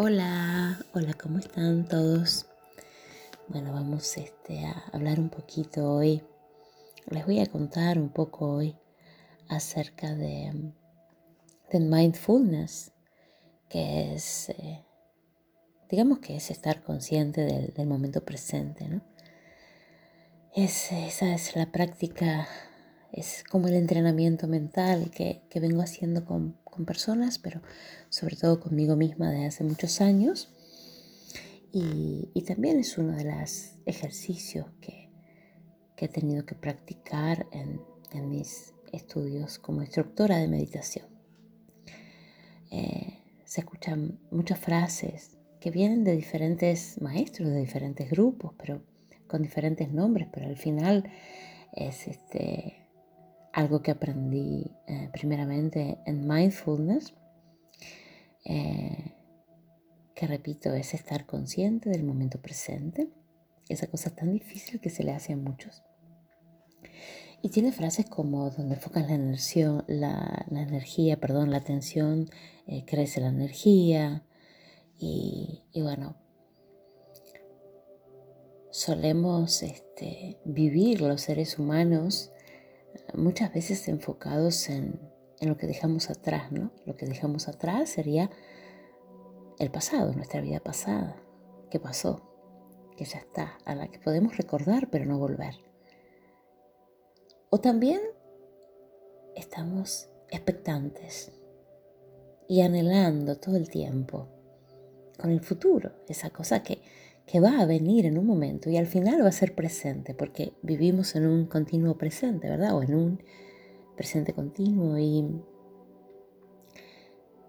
Hola, hola, ¿cómo están todos? Bueno, vamos este, a hablar un poquito hoy. Les voy a contar un poco hoy acerca de, de mindfulness, que es, eh, digamos que es estar consciente del, del momento presente, ¿no? Es, esa es la práctica, es como el entrenamiento mental que, que vengo haciendo con, con, personas, pero sobre todo conmigo misma desde hace muchos años. Y, y también es uno de los ejercicios que, que he tenido que practicar en, en, mis estudios como instructora de meditación. Eh, se escuchan muchas frases que vienen de diferentes maestros, de diferentes grupos, pero con diferentes nombres, pero al final es este, algo que aprendí eh, primeramente en mindfulness, eh, que repito, es estar consciente del momento presente, esa cosa tan difícil que se le hace a muchos. Y tiene frases como donde enfocas la energía, la, energía perdón, la atención, eh, crece la energía. Y, y bueno, solemos este, vivir los seres humanos muchas veces enfocados en, en, lo que dejamos atrás, ¿no? Lo que dejamos atrás sería el pasado, nuestra vida pasada, que pasó, que ya está, a la que podemos recordar pero no volver. O también estamos expectantes y anhelando todo el tiempo con el futuro, esa cosa que que va a venir en un momento y al final va a ser presente, porque vivimos en un continuo presente, ¿verdad? O en un presente continuo y,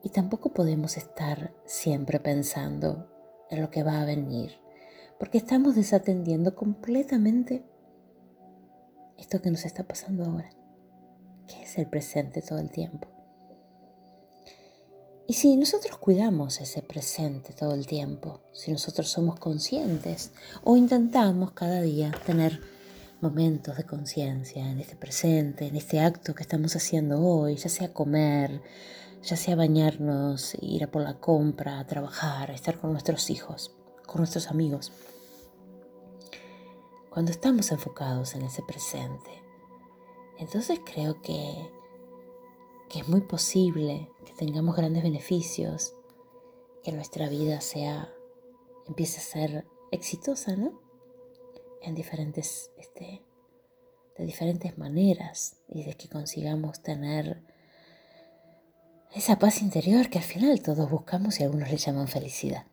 y tampoco podemos estar siempre pensando en lo que va a venir, porque estamos desatendiendo completamente esto que nos está pasando ahora, que es el presente todo el tiempo. Y si nosotros cuidamos ese presente todo el tiempo, si nosotros somos conscientes o intentamos cada día tener momentos de conciencia en este presente, en este acto que estamos haciendo hoy, ya sea comer, ya sea bañarnos, ir a por la compra, trabajar, estar con nuestros hijos, con nuestros amigos. Cuando estamos enfocados en ese presente, entonces creo que que es muy posible que tengamos grandes beneficios, que nuestra vida sea, empiece a ser exitosa, ¿no? En diferentes, este, de diferentes maneras y de que consigamos tener esa paz interior que al final todos buscamos y algunos le llaman felicidad.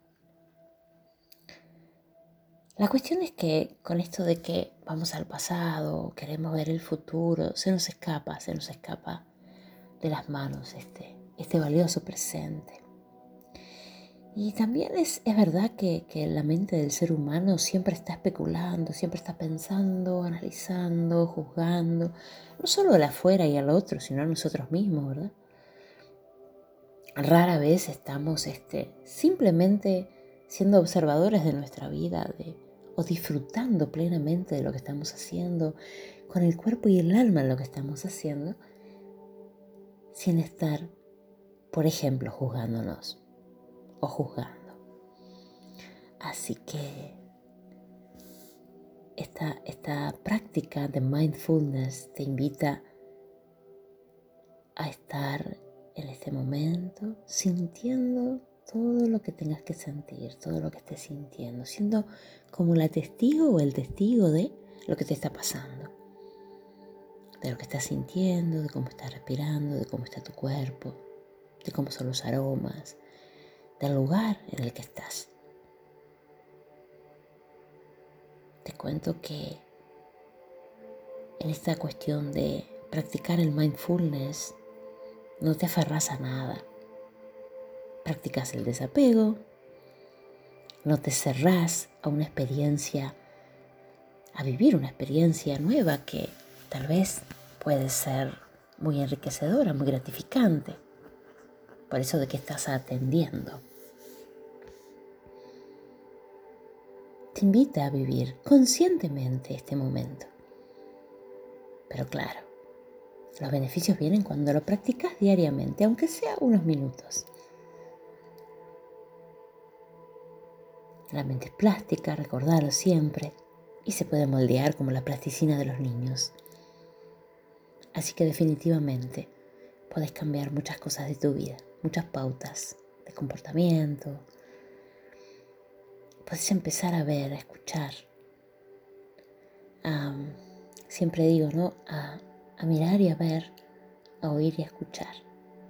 La cuestión es que con esto de que vamos al pasado, queremos ver el futuro, se nos escapa, se nos escapa de las manos este, este valioso presente. Y también es, es verdad que, que, la mente del ser humano siempre está especulando, siempre está pensando, analizando, juzgando, no solo al afuera y al otro, sino a nosotros mismos, ¿verdad? Rara vez estamos este, simplemente siendo observadores de nuestra vida de, o disfrutando plenamente de lo que estamos haciendo, con el cuerpo y el alma en lo que estamos haciendo, sin estar, por ejemplo, juzgándonos o juzgando. Así que esta, esta práctica de mindfulness te invita a estar en este momento sintiendo todo lo que tengas que sentir, todo lo que estés sintiendo, siendo como la testigo o el testigo de lo que te está pasando de lo que estás sintiendo, de cómo estás respirando, de cómo está tu cuerpo, de cómo son los aromas, del lugar en el que estás. Te cuento que en esta cuestión de practicar el mindfulness, no te aferras a nada. Practicas el desapego, no te cerrás a una experiencia, a vivir una experiencia nueva que tal vez puede ser muy enriquecedora, muy gratificante. Por eso de que estás atendiendo. Te invita a vivir conscientemente este momento. Pero claro, los beneficios vienen cuando lo practicas diariamente, aunque sea unos minutos. La mente es plástica, recordarlo siempre, y se puede moldear como la plasticina de los niños. Así que definitivamente puedes cambiar muchas cosas de tu vida, muchas pautas de comportamiento. Puedes empezar a ver, a escuchar. siempre digo, ¿no? A, a mirar y a ver, a oír y a escuchar,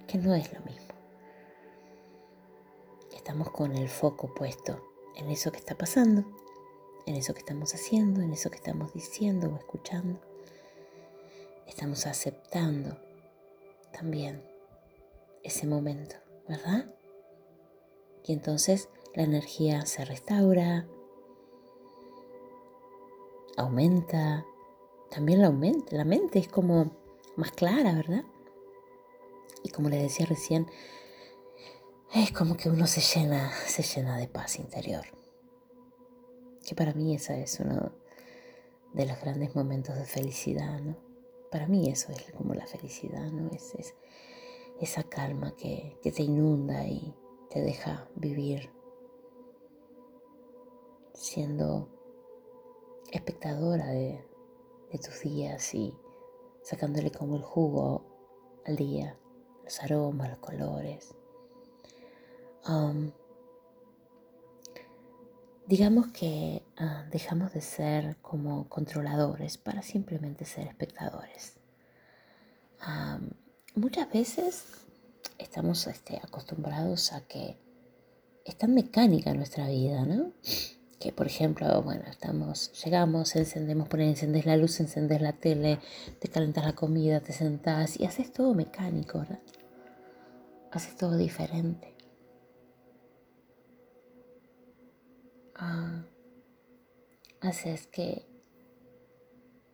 que no es lo mismo. Estamos con el foco puesto en eso que está pasando, en eso que estamos haciendo, en eso que estamos diciendo o escuchando. Estamos aceptando también ese momento, ¿verdad? Y entonces la energía se restaura, aumenta, también la la mente es como más clara, ¿verdad? Y como les decía recién, es como que uno se llena, se llena de paz interior. Que para mí esa es uno de los grandes momentos de felicidad, ¿no? Para mí eso es como la felicidad, ¿no? Es, esa calma que, te inunda y te deja vivir siendo espectadora de, de tus días y sacándole como el jugo al día, los aromas, los colores digamos que ah, dejamos de ser como controladores para simplemente ser espectadores. muchas veces estamos este, acostumbrados a que es tan mecánica nuestra vida, ¿no? Que por ejemplo, bueno, estamos, llegamos, encendemos, poner, encendés la luz, encendés la tele, te calentas la comida, te sentás y haces todo mecánico, ¿verdad? Haces todo diferente. Haces que,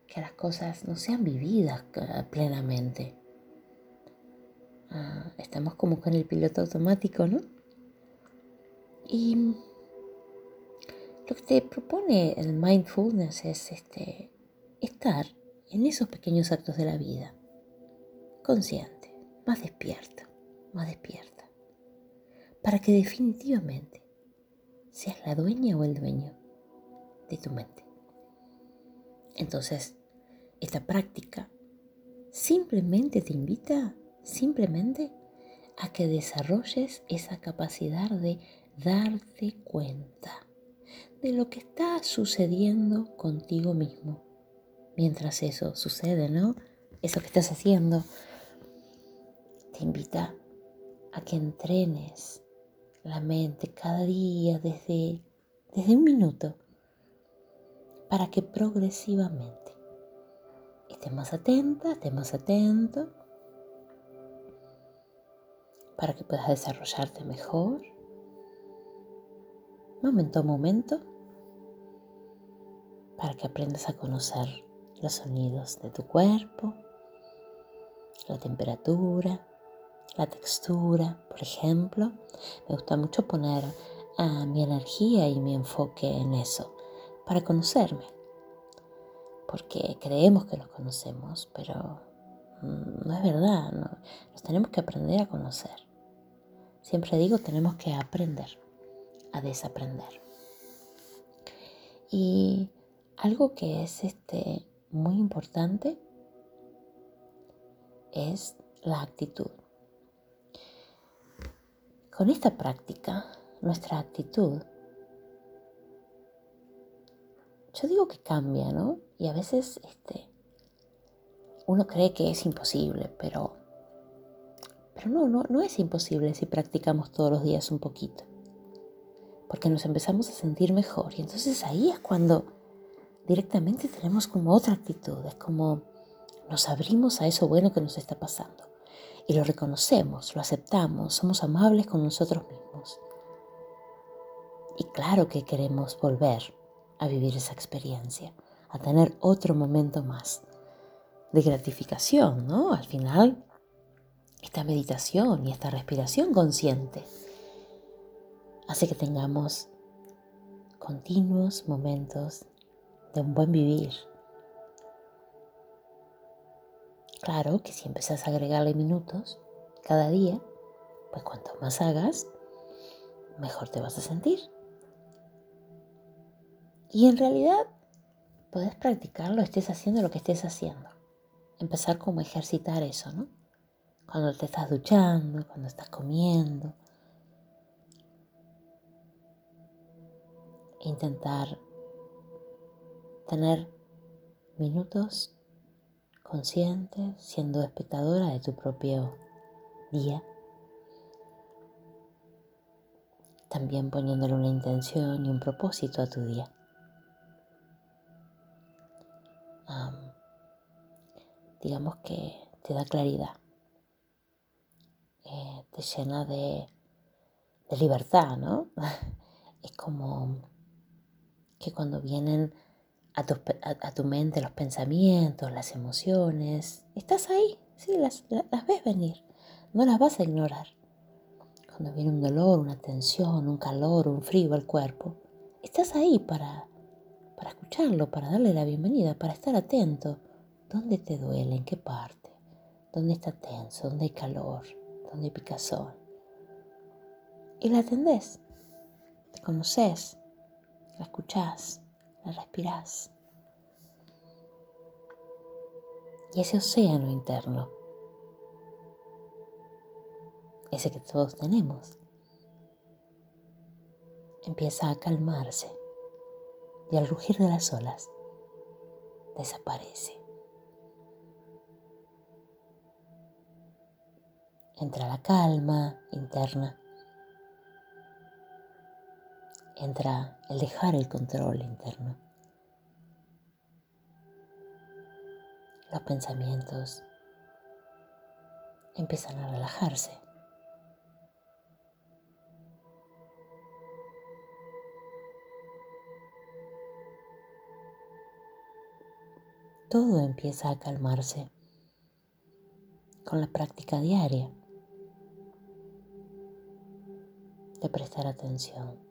que las cosas no sean vividas plenamente. Ah, estamos como con el piloto automático, ¿no? Y lo que te propone el mindfulness es este, estar en esos pequeños actos de la vida, consciente, más despierto, más despierta, para que definitivamente seas la dueña o el dueño de tu mente. Entonces, esta práctica simplemente te invita, simplemente, a que desarrolles esa capacidad de darte cuenta de lo que está sucediendo contigo mismo. Mientras eso sucede, ¿no? Eso que estás haciendo te invita a que entrenes la mente cada día desde, desde un minuto para que progresivamente estés más atenta, estés más atento, para que puedas desarrollarte mejor, momento a momento, para que aprendas a conocer los sonidos de tu cuerpo, la temperatura, la textura, por ejemplo. Me gusta mucho poner ah, mi energía y mi enfoque en eso para conocerme. Porque creemos que nos conocemos, pero mm, no es verdad. Nos tenemos que aprender a conocer. Siempre digo, tenemos que aprender a desaprender. Y algo que es este, muy importante es la actitud. Con esta práctica, nuestra actitud, yo digo que cambia, ¿no? Y a veces este, uno cree que es imposible, pero, pero no, no, no es imposible si practicamos todos los días un poquito. Porque nos empezamos a sentir mejor. Y entonces ahí es cuando directamente tenemos como otra actitud. Es como nos abrimos a eso bueno que nos está pasando y lo reconocemos, lo aceptamos, somos amables con nosotros mismos. Y claro que queremos volver a vivir esa experiencia, a tener otro momento más de gratificación, ¿no? Al final, esta meditación y esta respiración consciente hace que tengamos continuos momentos de un buen vivir, Claro que si empezás a agregarle minutos cada día, pues cuanto más hagas, mejor te vas a sentir. Y en realidad podés practicarlo, estés haciendo lo que estés haciendo. Empezar como a ejercitar eso, ¿no? Cuando te estás duchando, cuando estás comiendo. Intentar tener minutos conscientes, siendo espectadora de tu propio día. También poniéndole una intención y un propósito a tu día. digamos que te da claridad, eh, te llena de, de libertad, ¿no? es como que cuando vienen a tu, mente los pensamientos, las emociones. Estás ahí, sí, las, las ves venir, no las vas a ignorar. Cuando viene un dolor, una tensión, un calor, un frío al cuerpo, estás ahí para, para escucharlo, para darle la bienvenida, para estar atento. ¿Dónde te duele? ¿En qué parte? ¿Dónde está tenso? ¿Dónde hay calor? ¿Dónde hay picazón? Y la atendés, te conoces, la escuchás la respirás. Y ese océano interno, ese que todos tenemos, empieza a calmarse y al rugir de las olas desaparece. Entra la calma interna entra el dejar el control interno. Los pensamientos empiezan a relajarse. Todo empieza a calmarse con la práctica diaria de prestar atención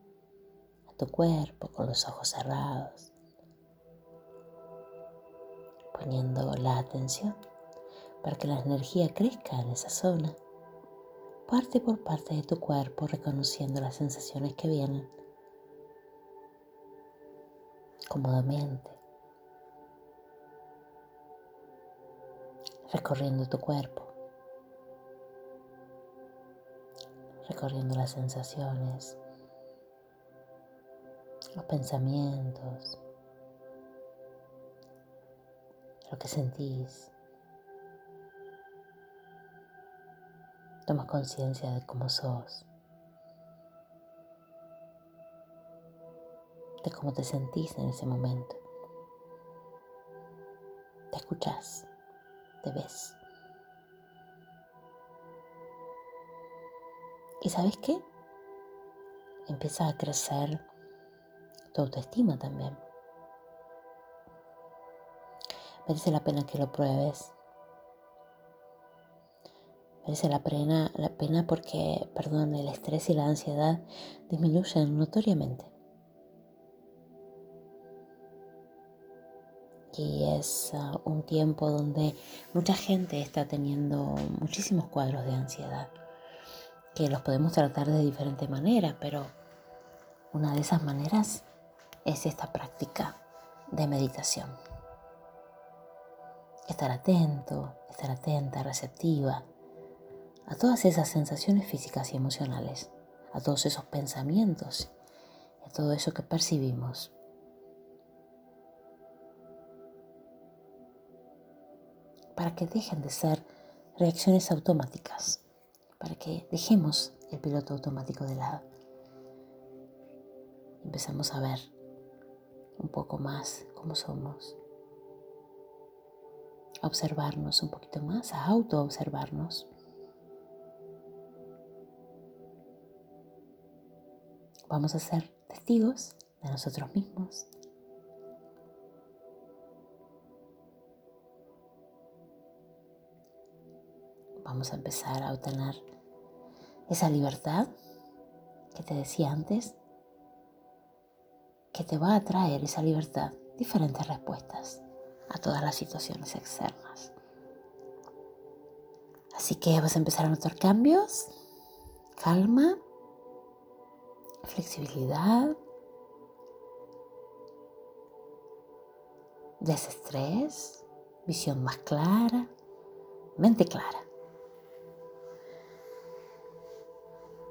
tu cuerpo con los ojos cerrados, poniendo la atención para que la energía crezca en esa zona, parte por parte de tu cuerpo, reconociendo las sensaciones que vienen cómodamente, recorriendo tu cuerpo, recorriendo las sensaciones los pensamientos, lo que sentís. Toma conciencia de cómo sos, de cómo te sentís en ese momento. Te escuchás, te ves. ¿Y sabes qué? Empieza a crecer tu autoestima también. Merece la pena que lo pruebes. Merece la pena, la pena porque, perdón, el estrés y la ansiedad disminuyen notoriamente. Y es uh, un tiempo donde mucha gente está teniendo muchísimos cuadros de ansiedad, que los podemos tratar de diferente manera, pero una de esas maneras es esta práctica de meditación. Estar atento, estar atenta, receptiva a todas esas sensaciones físicas y emocionales, a todos esos pensamientos, a todo eso que percibimos. Para que dejen de ser reacciones automáticas, para que dejemos el piloto automático de lado. Empezamos a ver un poco más cómo somos. A observarnos un poquito más, a auto-observarnos. Vamos a ser testigos de nosotros mismos. Vamos a empezar a obtener esa libertad que te decía antes que te va a traer esa libertad diferentes respuestas a todas las situaciones externas. Así que vas a empezar a notar cambios, calma, flexibilidad, desestrés, visión más clara, mente clara.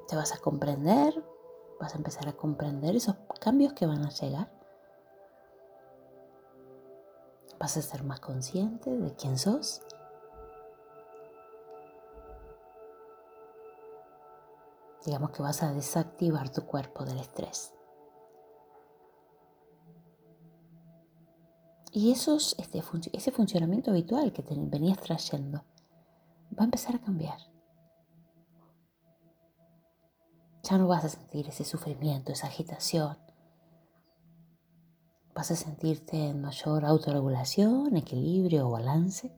Te vas a comprender, vas a empezar a comprender esos cambios que van a llegar. Vas a ser más consciente de quién sos. Digamos que vas a desactivar tu cuerpo del estrés. Y esos, este, ese funcionamiento habitual que te venías trayendo va a empezar a cambiar. Ya no vas a sentir ese sufrimiento, esa agitación. Vas a sentirte en mayor autorregulación, equilibrio o balance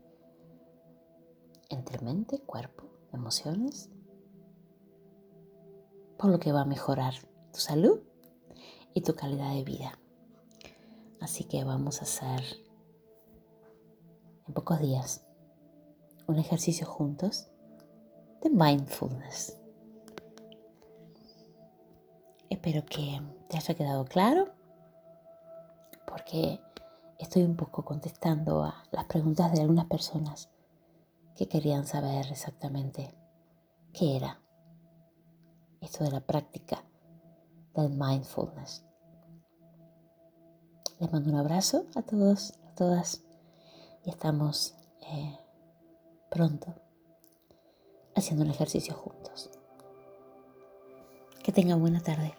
entre mente, cuerpo, emociones. Por lo que va a mejorar tu salud y tu calidad de vida. Así que vamos a hacer en pocos días un ejercicio juntos de mindfulness. Espero que te haya quedado claro porque estoy un poco contestando a las preguntas de algunas personas que querían saber exactamente qué era esto de la práctica del mindfulness. Les mando un abrazo a todos, a todas y estamos eh, pronto haciendo un ejercicio juntos. Que tengan buena tarde.